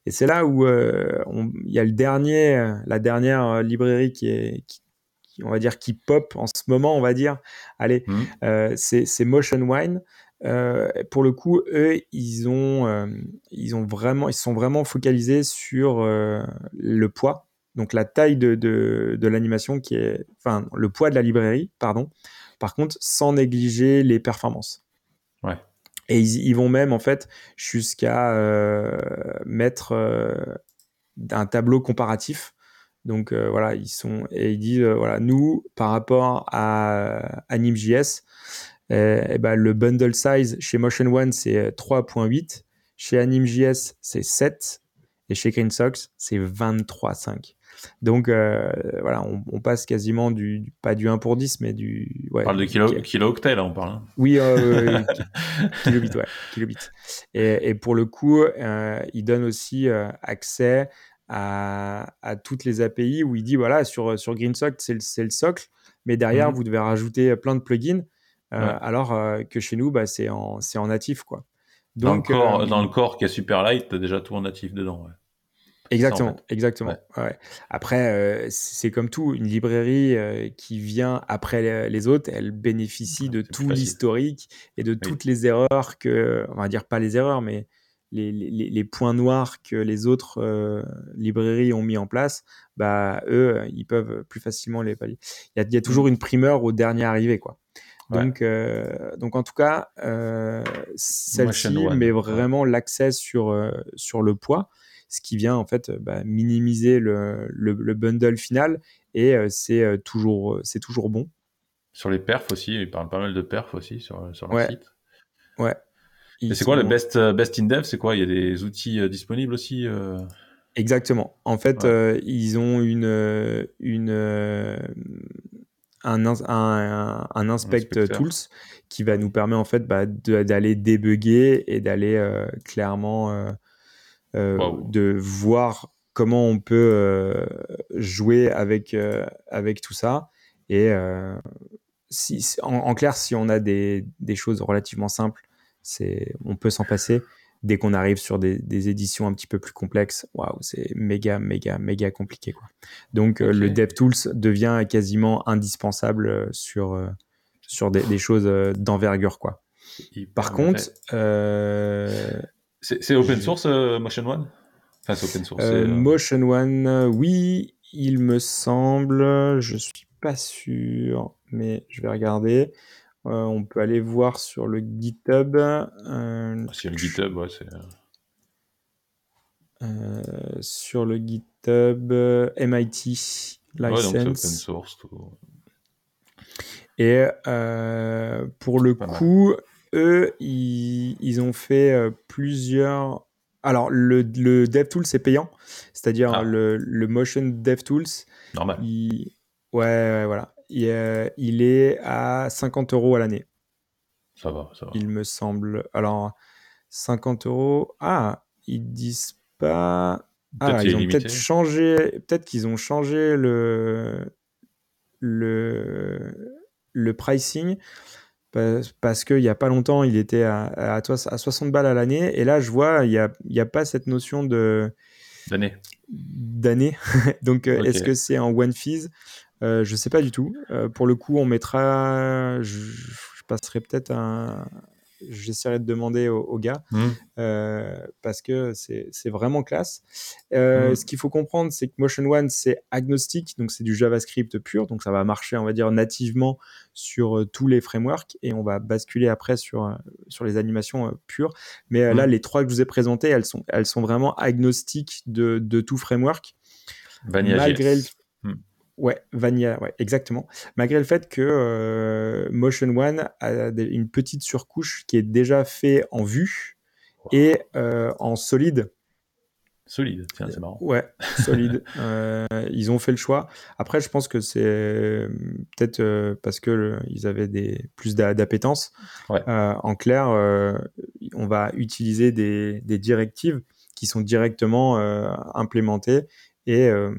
Et c'est là où euh, il y a le dernier, la dernière euh, librairie qui est, on va dire, qui pop en ce moment, on va dire. Allez, mmh. euh, c'est Motion Wine. pour le coup, eux, ils ont, ils ont vraiment, ils sont vraiment focalisés sur le poids, donc la taille de, de, de l'animation qui est, enfin, le poids de la librairie, pardon. Par contre, sans négliger les performances. Et ils, vont même, en fait, jusqu'à euh, mettre euh, un tableau comparatif. Donc euh, voilà, ils sont et ils disent voilà, nous par rapport à AnimeJS, eh, ben, le bundle size chez Motion One c'est 3.8, chez AnimeJS c'est 7 et chez GreenSox c'est 23.5. Donc voilà, on, passe quasiment du, pas du 1 pour 10, mais du. Ouais, on parle de kilo, kilo octets là, on parle. Hein. Oui, *laughs* kilobits, ouais, kilobits. Et, et, pour le coup, il donne aussi accès à, à, toutes les API où il dit voilà, sur, sur GreenSock, c'est le, le, socle, mais derrière, mmh vous devez rajouter plein de plugins. Alors que chez nous, bah, c'est en, en natif. Quoi. Donc, dans, le corps, dans le corps qui est super light, tu as déjà tout en natif dedans. Ouais. Exactement, exactement. Ouais. Après, euh, c'est comme tout, une librairie euh, qui vient après les, autres, elle bénéficie de tout l'historique et de toutes les erreurs que, on va dire pas les erreurs, mais les, les, les points noirs que les autres euh, librairies ont mis en place, bah eux, ils peuvent plus facilement les pallier. Il y a, il y a toujours mmh. une primeur au dernier arrivé, quoi. Donc, donc en tout cas, celle-ci met vraiment l'accès sur, sur le poids ce qui vient en fait bah, minimiser le, le, bundle final et euh, c'est euh, toujours, euh, c'est toujours bon. Sur les perfs aussi, ils parlent pas mal de perfs aussi sur, sur leur ouais. site. Ouais. c'est quoi le best, best in dev? C'est quoi? Il y a des outils disponibles aussi Exactement. En fait, ils ont une, une, un, un, un, inspect tools qui va nous permettre en fait bah, d'aller débugger et d'aller clairement euh, de voir comment on peut euh, jouer avec, euh, avec tout ça. Et si, en, clair, si on a des, des choses relativement simples, on peut s'en passer. Dès qu'on arrive sur des, des, éditions un petit peu plus complexes, waouh, c'est méga, méga, méga compliqué. Quoi. Donc, le DevTools devient quasiment indispensable sur, sur des, des choses d'envergure. Quoi. Par contre, c'est open source euh, Motion One? Enfin, c'est open source. Euh, euh, Motion One, oui, il me semble. Je suis pas sûr, mais je vais regarder. on peut aller voir sur le GitHub. Ah, sur le GitHub, ouais, c'est. sur le GitHub MIT license. Ouais, donc open source. Tout. Et pour le coup, eux, ils, ont fait euh, plusieurs. Alors, le, le DevTools, c'est payant, c'est-à-dire ah. le, le, Motion DevTools. Normal. Il... Ouais, voilà. Il, il, est à 50 euros à l'année. Ça va, ça va. Il me semble. Alors, 50 euros. Ah, ils disent pas. Ah, ils ont peut-être changé. Peut-être qu'ils ont changé le le le pricing parce qu'il n'y a pas longtemps, il était à, à, à 60 balles à l'année. Et là, je vois, il n'y a, y a pas cette notion de. D'année. D'année. *laughs* Donc, euh, est-ce que c'est en one fees? Euh, Je ne sais pas du tout. Euh, pour le coup, on mettra. Je, je passerai peut-être un, j'essaierai de demander aux, gars mmh. euh, parce que c'est vraiment classe. Euh, mmh. Ce qu'il faut comprendre, c'est que Motion One, c'est agnostique, donc c'est du JavaScript pur, donc ça va marcher, on va dire, nativement sur euh, tous les frameworks et on va basculer après sur, sur les animations pures. Mais là, mmh. les trois que je vous ai présentées, elles sont, elles sont vraiment agnostiques de, de tout framework. Vanilla malgré le, Ouais, Vanilla, ouais, exactement. Malgré le fait que euh, Motion One a une petite surcouche qui est déjà fait en vue et euh, en solide. Solide, tiens, c'est marrant. Ouais, solide. *laughs* euh, ils ont fait le choix. Après, je pense que c'est peut-être euh, parce que ils avaient des plus d'appétence. Ouais. en clair, on va utiliser des, des, directives qui sont directement implémentées et euh,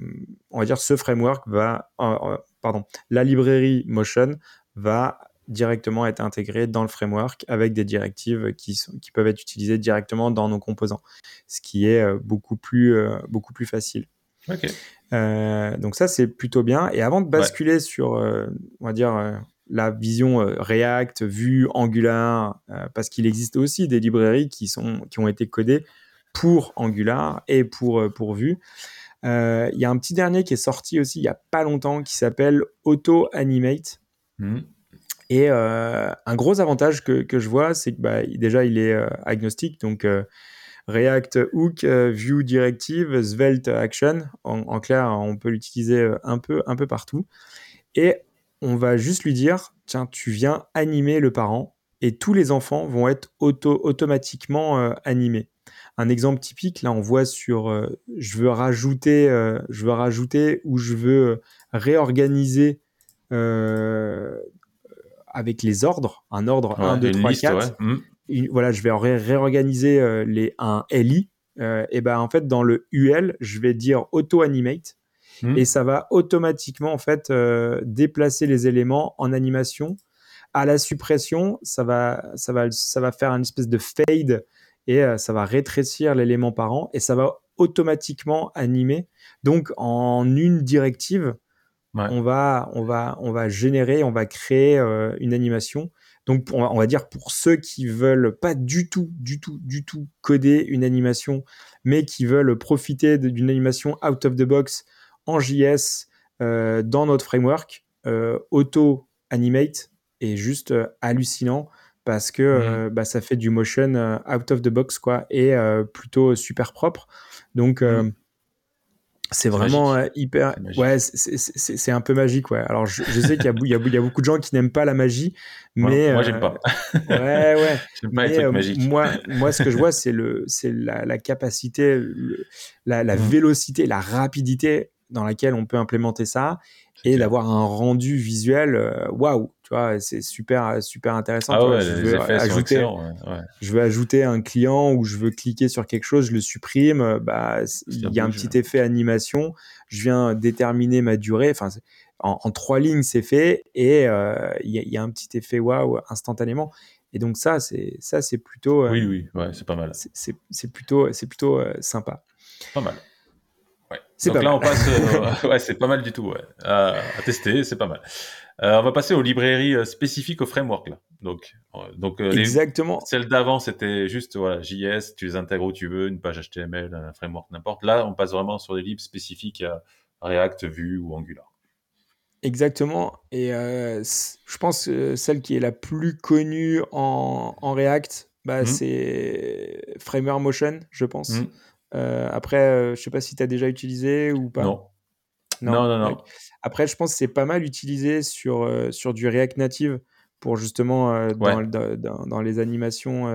on va dire ce framework va, euh, euh, pardon, la librairie Motion va directement être intégrée dans le framework avec des directives qui, sont, qui peuvent être utilisées directement dans nos composants, ce qui est beaucoup plus, beaucoup plus facile. donc ça, c'est plutôt bien. Et avant de basculer sur, on va dire, la vision React, Vue, Angular, parce qu'il existe aussi des librairies qui, sont, qui ont été codées pour Angular et pour, pour Vue. Euh, il y a un petit dernier qui est sorti aussi il y a pas longtemps qui s'appelle Auto Animate. Hmm. Et euh, un gros avantage que, que je vois, c'est que bah, déjà il est euh, agnostique, donc React Hook, View Directive, Svelte Action. En, clair, on peut l'utiliser un peu, un peu partout. Et on va juste lui dire, tiens, tu viens animer le parent et tous les enfants vont être auto automatiquement animés. Un exemple typique, là, on voit sur je veux rajouter, je veux rajouter ou je veux réorganiser avec les ordres, un ordre 1, 2, 3, 4. voilà, je vais réorganiser les, un LI. et ben en fait, dans le UL, je vais dire auto-animate. Hmm. Et ça va automatiquement en fait déplacer les éléments en animation. À la suppression, ça va, ça va, ça va faire une espèce de fade et ça va rétrécir l'élément par an et ça va automatiquement animer. Donc en une directive, on, va, on, va, on va générer, on va créer euh, une animation. Donc, on va, dire pour ceux qui veulent pas du tout, du tout, du tout coder une animation, mais qui veulent profiter d'une animation out of the box en JS euh, dans notre framework, euh, Auto Animate est juste hallucinant parce que mmh. bah, ça fait du motion out of the box quoi et plutôt super propre. Donc, mmh. C'est vraiment euh, hyper. Ouais, c'est un peu magique, ouais. Alors, je, sais qu'il y, y, y, a beaucoup de gens qui n'aiment pas la magie, mais. Moi, j'aime pas. Euh, ouais, ouais. *laughs* j'aime pas les trucs euh, magiques. Moi, moi, ce que je vois, *laughs* c'est la, la capacité, la, la mmh. vélocité, la rapidité dans laquelle on peut implémenter ça et d'avoir un rendu visuel waouh tu vois c'est super super intéressant ah ouais, je, veux ajouter, je veux ajouter un client ou je veux cliquer sur quelque chose je le supprime bah il y a un petit effet animation je viens déterminer ma durée enfin en, trois lignes c'est fait et il y, a un petit effet waouh instantanément. Et donc ça c'est ça c'est plutôt oui oui ouais, c'est pas mal. c'est plutôt c'est plutôt sympa. Pas mal c'est Donc là, on passe. Euh, *laughs* ouais, c'est pas mal du tout. Ouais. À, tester, c'est pas mal. Euh, on va passer aux librairies euh, spécifiques au framework là. Donc, donc exactement. celles d'avant, c'était juste voilà JS, tu les intègres où tu veux, une page HTML, un framework n'importe. Là, on passe vraiment sur des libres spécifiques à React, Vue ou Angular. Exactement. Et je pense que celle qui est la plus connue en, en React, bah, mmh. c'est Framer Motion, je pense. Mmh. Euh, après, euh, je sais pas si tu as déjà utilisé ou pas. Non. Non, non, non. Après, je pense que c'est pas mal utilisé sur, euh, sur du React Native pour justement dans, dans, les animations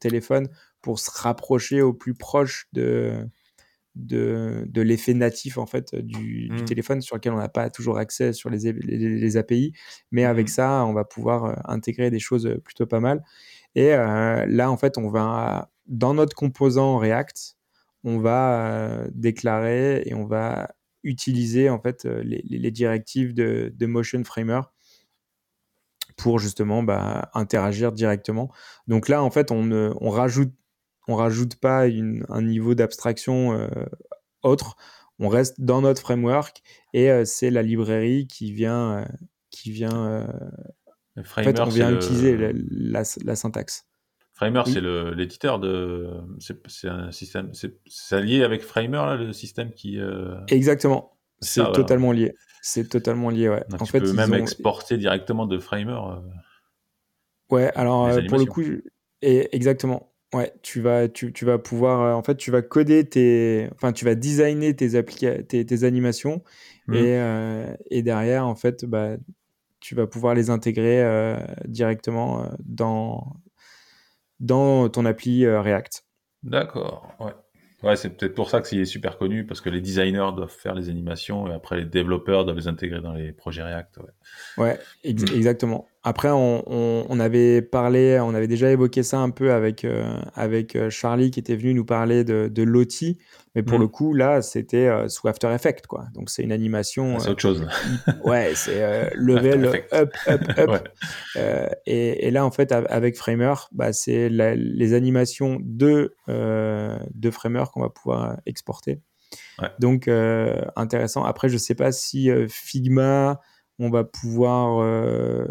téléphone pour se rapprocher au plus proche de, de, de l'effet natif en fait du, du, mmh. téléphone sur lequel on n'a pas toujours accès sur les, les, API. Mais avec mmh. ça, on va pouvoir intégrer des choses plutôt pas mal. Et là, en fait, on va dans notre composant React, on va euh, déclarer et on va utiliser en fait euh, les, directives de, Motion Framer pour justement bah, interagir directement. Donc là, en fait, on ne on rajoute, on rajoute pas un niveau d'abstraction euh, autre. On reste dans notre framework et c'est la librairie qui vient, qui vient. en fait, on vient utiliser la, syntaxe. Framer, c'est l'éditeur de. C'est un système. C'est lié avec Framer, là, le système qui. Euh, Exactement. C'est totalement lié. C'est totalement lié, ouais. en tu fait, peux même exporter directement de Framer. Euh, ouais, alors euh, pour le coup, et exactement. Ouais, tu vas, tu, tu, vas pouvoir, en fait, tu vas coder tes, enfin, tu vas designer tes, tes, tes animations mmh. et, et, derrière, en fait, bah, tu vas pouvoir les intégrer directement dans, dans ton appli euh, React. D'accord, ouais. Ouais, c'est peut-être pour ça que c'est super connu, parce que les designers doivent faire les animations et après les développeurs doivent les intégrer dans les projets React. Ouais, ouais mm. exactement. Après, on, avait parlé, on avait déjà évoqué ça un peu avec, euh, avec euh, Charlie qui était venu nous parler de, de Lottie. Mais pour mm. le coup, là, c'était euh, sous After Effects, quoi. Donc, c'est une animation. Ah, c'est autre chose. ouais, c'est *laughs* level up, up, *laughs* up. Et, et, là, en fait, avec Framer, bah, c'est les animations de, de Framer qu'on va pouvoir exporter. Donc, intéressant. Après, je sais pas si Figma on va pouvoir euh,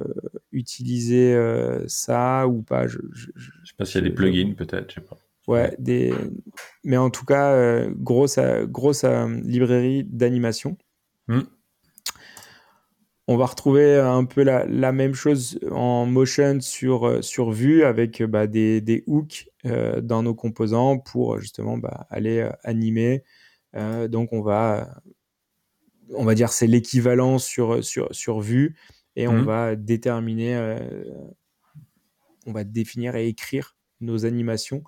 utiliser euh, ça ou pas. Je, je, sais pas s'il y a des plugins peut-être, je sais pas. Ouais, des... mais en tout cas, euh, grosse, grosse librairie d'animation. Hmm. On va retrouver un peu la, même chose en motion sur, sur vue avec bah, des, des, hooks dans nos composants pour justement bah, aller animer. donc on va on va dire c'est l'équivalent sur, sur, sur vue et on mmh. va déterminer euh, on va définir et écrire nos animations.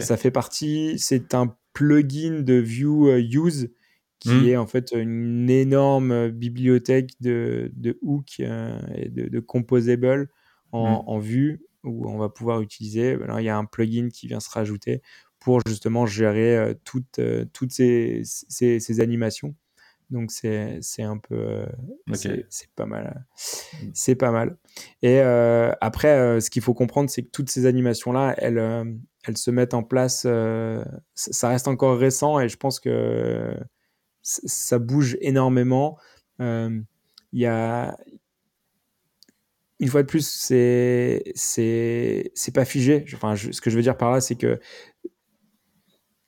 Ça fait partie, c'est un plugin de View Use qui hmm. est en fait une énorme bibliothèque de, de hook et de, de composable en, hmm. en, vue où on va pouvoir utiliser. il y a un plugin qui vient se rajouter pour justement gérer toutes, toutes ces, ces animations. Donc c'est un peu euh, c'est pas mal. Mmh. C'est pas mal. Et euh, après, euh, ce qu'il faut comprendre, c'est que toutes ces animations là, elles, elles se mettent en place. ça reste encore récent et je pense que ça bouge énormément. Il y a une fois de plus, c'est c'est pas figé. Enfin, ce que je veux dire par là, c'est que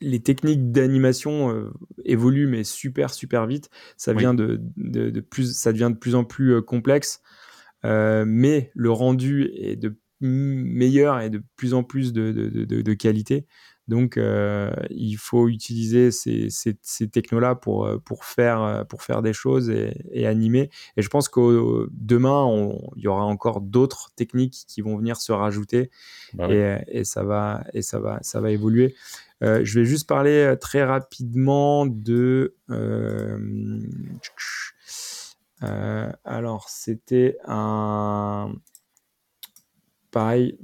les techniques d'animation euh, évoluent mais super super vite. Ça vient de, de, plus, ça devient de plus en plus euh, complexe, euh, mais le rendu est de meilleur et de plus en plus de, de qualité. Donc, il faut utiliser ces, ces, ces technos-là pour, pour, faire, pour faire des choses et, animer. Et je pense que demain, il y aura encore d'autres techniques qui vont venir se rajouter bah et, et, ça va, et ça va, ça va évoluer. Euh, je vais juste parler euh, très rapidement de. Euh, alors, c'était un. Pareil,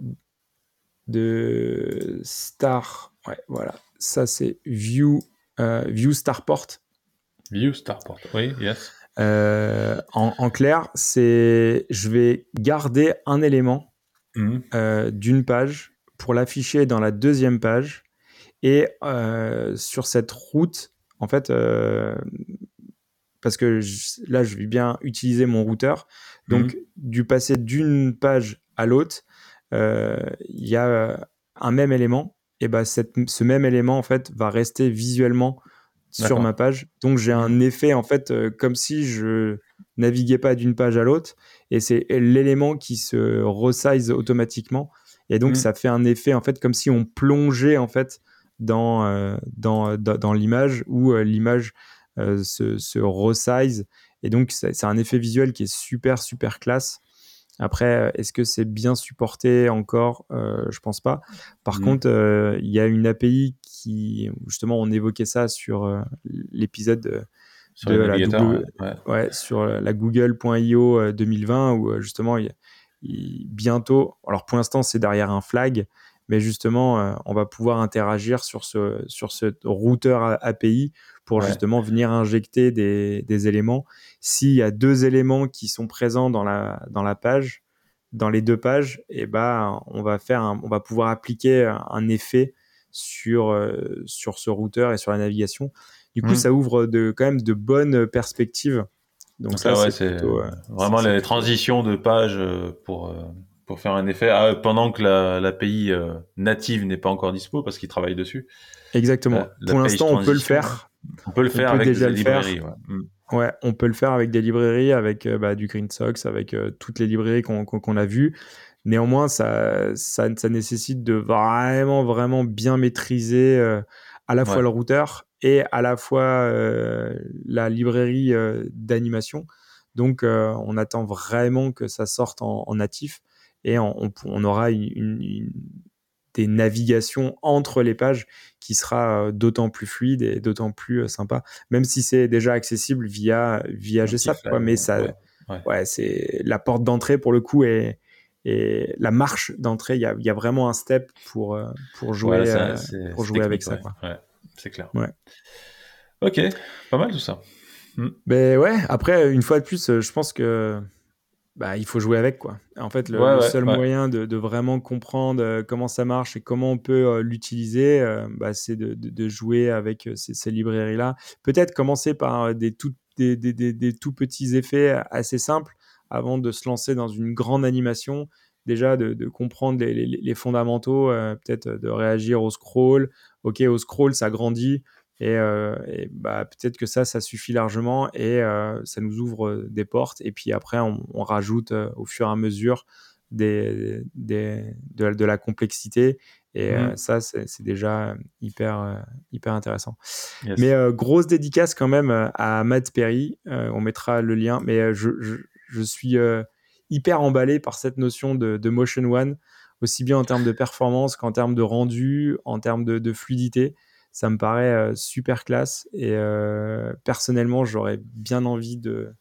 de Star. Ouais, voilà. Ça, c'est View, View Starport. View Starport, oui, yes. en, clair, c'est je vais garder un élément mmh. d'une page pour l'afficher dans la deuxième page et euh, sur cette route, en fait, euh, parce que là, je vais bien utiliser mon routeur. Donc, mhm. du passer d'une page à l'autre, euh, il y a un même élément. Et ben, ce même élément, en fait, va rester visuellement sur ma page. Donc, j'ai un mhm. effet, en fait, comme si je naviguais pas d'une page à l'autre. Et c'est l'élément qui se resize automatiquement. Et donc, mhm. ça fait un effet, en fait, comme si on plongeait, en fait, dans, euh, dans, dans, l'image où euh, l'image euh, se, se resize. Et donc, c'est un effet visuel qui est super, super classe. Après, est-ce que c'est bien supporté encore? Euh, Je pense pas. Par mmh. contre, il y a une API qui, justement, on évoquait ça sur l'épisode de, la Google, ouais. sur la Google.io 2020 où justement, bientôt, alors pour l'instant, c'est derrière un flag, mais justement, euh, on va pouvoir interagir sur ce, sur ce routeur API pour justement venir injecter des, des éléments. S'il y a deux éléments qui sont présents dans la, dans la page, dans les deux pages, et eh ben, on va faire, on va pouvoir appliquer un effet sur, euh, sur ce routeur et sur la navigation. Du coup, mmh. ça ouvre de, quand même de bonnes perspectives. Donc, ça, c'est euh, vraiment les transitions de pages pour pour faire un effet ah, pendant que l'API la, euh, native n'est pas encore dispo parce qu'ils travaillent dessus. Exactement. Euh, pour l'instant, on peut le faire. On peut le faire avec des librairies. Mm. Ouais. on peut le faire avec des librairies, avec euh, bah, du GreenSox, avec toutes les librairies qu'on a vues. Néanmoins, ça, ça, ça, nécessite de vraiment, vraiment bien maîtriser à la fois le routeur et à la fois la librairie d'animation. Donc, on attend vraiment que ça sorte en, en natif et on, aura une, des navigations entre les pages qui sera euh, d'autant plus fluide et d'autant plus euh, sympa, même si c'est déjà accessible via, via GSAP. mais ça, ouais. c'est la porte d'entrée pour le coup et, et la marche d'entrée, il y a, y a, vraiment un step pour, euh, pour jouer, pour jouer avec ça. c'est clair. Ok, pas mal tout ça. Mais ouais, après, une fois de plus, je pense que bah, il faut jouer avec quoi. En fait, le, seul moyen de, de, vraiment comprendre euh, comment ça marche et comment on peut euh, l'utiliser, euh, bah, c'est de, de, jouer avec ces, ces librairies-là. Peut-être commencer par des tout, des, des, des, tout petits effets assez simples avant de se lancer dans une grande animation. Déjà, de, comprendre les, les, les fondamentaux, peut-être de réagir au scroll. Ok, au scroll, ça grandit. Et, euh, et bah, peut-être que ça, ça suffit largement et euh, ça nous ouvre euh, des portes. Et puis après, on, on rajoute au fur et à mesure des, des, de, de, la complexité. Et mmh. ça, c'est déjà hyper, hyper intéressant. Mais grosse dédicace quand même à Matt Perry. on mettra le lien. Mais je, je, je suis hyper emballé par cette notion de, de Motion One aussi bien en termes de performance qu'en termes de rendu, en termes de, fluidité. Ça me paraît euh, super classe et euh, personnellement, j'aurais bien envie de,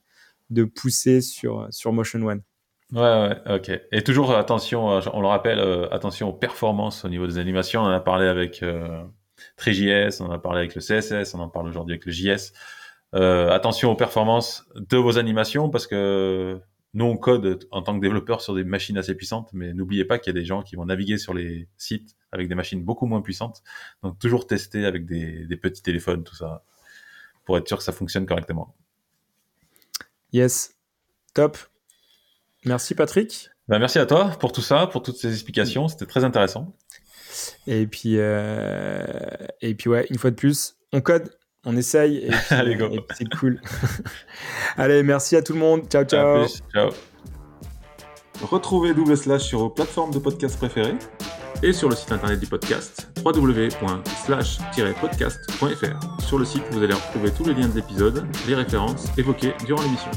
de pousser sur, sur Motion One. Ouais, ouais, ok. Et toujours attention, on le rappelle, attention aux performances au niveau des animations. On en a parlé avec euh, TriJS, on en a parlé avec le CSS, on en parle aujourd'hui avec le JS. attention aux performances de vos animations parce que nous, on code en tant que développeur sur des machines assez puissantes, mais n'oubliez pas qu'il y a des gens qui vont naviguer sur les sites avec des machines beaucoup moins puissantes. Donc, toujours tester avec des, petits téléphones, tout ça, pour être sûr que ça fonctionne correctement. Yes, top. Merci Patrick. Ben, merci à toi pour tout ça, pour toutes ces explications. C'était très intéressant. Et puis, euh, et puis ouais, une fois de plus, on code on essaye et, *laughs* c'est cool. *laughs* Allez, merci à tout le monde. Ciao, ciao. Ciao. Retrouvez Double Slash sur vos plateformes de podcast préférées et sur le site internet du podcast www.slash-podcast.fr. Sur le site, vous allez retrouver tous les liens de l'épisode, les références évoquées durant l'émission.